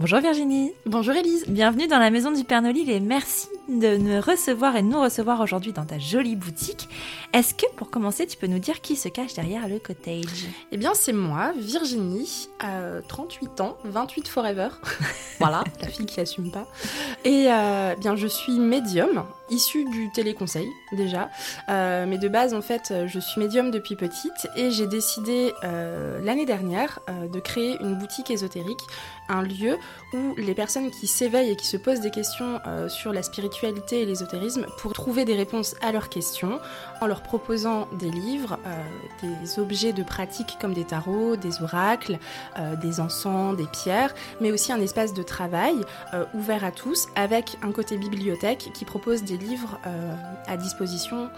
Bonjour Virginie. Bonjour Elise. Bienvenue dans la maison du Père Nolil et merci de nous recevoir et de nous recevoir aujourd'hui dans ta jolie boutique. Est-ce que pour commencer, tu peux nous dire qui se cache derrière le cottage? Eh bien, c'est moi, Virginie, à 38 ans, 28 forever. voilà, la fille qui assume pas. Et euh, bien, je suis médium, issue du téléconseil déjà. Euh, mais de base, en fait, je suis médium depuis petite et j'ai décidé euh, l'année dernière de créer une boutique ésotérique un lieu où les personnes qui s'éveillent et qui se posent des questions euh, sur la spiritualité et l'ésotérisme pour trouver des réponses à leurs questions en leur proposant des livres, euh, des objets de pratique comme des tarots, des oracles, euh, des encens, des pierres, mais aussi un espace de travail ouvert à tous avec un côté bibliothèque qui propose des livres à disposition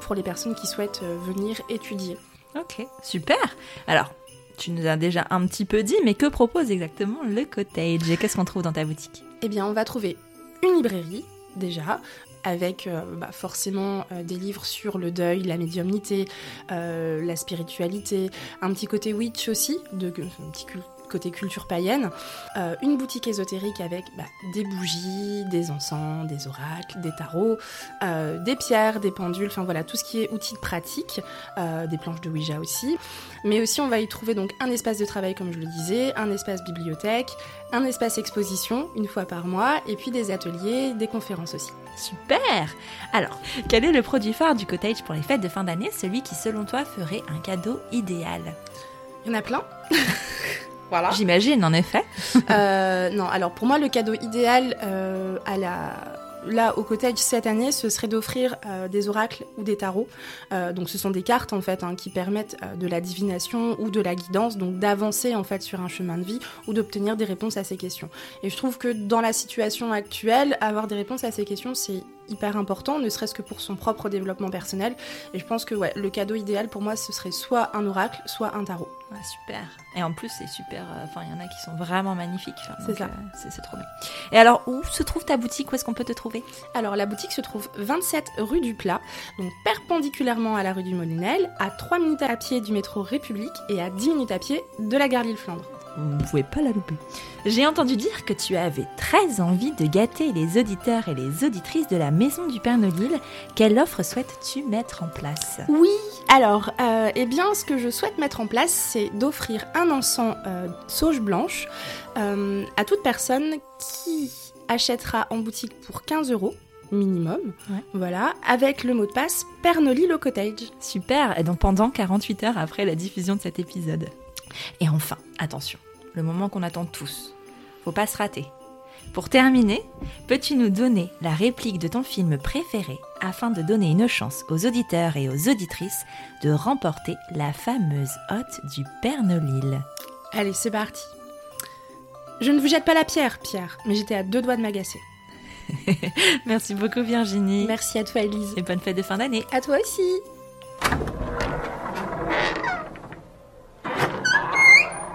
pour les personnes qui souhaitent venir étudier. Ok, super. Alors, tu nous as déjà un petit peu dit, mais que propose exactement le cottage? Et qu'est-ce qu'on trouve dans ta boutique? Eh bien, on va trouver une librairie déjà, avec euh, bah, forcément euh, des livres sur le deuil, la médiumnité, euh, la spiritualité, un petit côté witch aussi, de, un petit côté culture païenne, euh, une boutique ésotérique avec bah, des bougies, des encens, des oracles, des tarots, euh, des pierres, des pendules, enfin voilà, tout ce qui est outils de pratique, euh, des planches de Ouija aussi. Mais aussi, on va y trouver donc un espace de travail, comme je le disais, un espace bibliothèque, un espace exposition une fois par mois, et puis des ateliers, des conférences aussi. Super Alors, quel est le produit phare du cottage pour les fêtes de fin d'année, celui qui selon toi ferait un cadeau idéal? Il y en a plein J'imagine, en effet. Euh, non, alors pour moi, le cadeau idéal euh, à la là au cottage cette année, ce serait d'offrir euh, des oracles ou des tarots. donc ce sont des cartes en fait hein, qui permettent de la divination ou de la guidance, donc d'avancer en fait sur un chemin de vie ou d'obtenir des réponses à ces questions. Et je trouve que dans la situation actuelle, avoir des réponses à ces questions, c'est hyper important, ne serait-ce que pour son propre développement personnel. Et je pense que ouais, le cadeau idéal pour moi, ce serait soit un oracle, soit un tarot. super. Et en plus, c'est super. Euh, enfin, il y en a qui sont vraiment magnifiques. c'est ça. Euh, c'est trop bien. Et alors, où se trouve ta boutique? Où est-ce qu'on peut te trouver? Alors, la boutique se trouve 27 rue du Plat, donc perpendiculairement à la rue du Molinel, à 3 minutes à pied du métro République et à 10 minutes à pied de la gare Lille-Flandre vous ne pouvez pas la louper. J'ai entendu dire que tu avais très envie de gâter les auditeurs et les auditrices de la Maison du Père Nolil. Quelle offre souhaites-tu mettre en place? Oui, alors, euh, eh bien, ce que je souhaite mettre en place, c'est d'offrir un encens euh, sauge blanche euh, à toute personne qui achètera en boutique pour 15 euros minimum, voilà, avec le mot de passe Pernolil au cottage. Super, et donc pendant 48 heures après la diffusion de cet épisode. Et enfin, attention, le moment qu'on attend tous. Faut pas se rater. Pour terminer, peux-tu nous donner la réplique de ton film préféré afin de donner une chance aux auditeurs et aux auditrices de remporter la fameuse hotte du Père Nolil Allez, c'est parti. Je ne vous jette pas la pierre, Pierre, mais j'étais à deux doigts de m'agacer. Merci beaucoup Virginie. Merci à toi Elise. Et bonne fête de fin d'année. À toi aussi.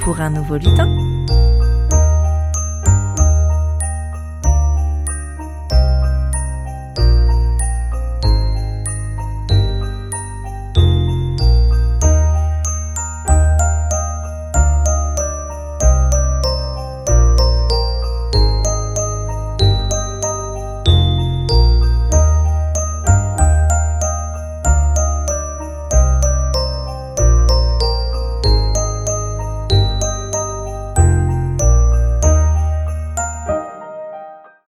pour un nouveau lutin.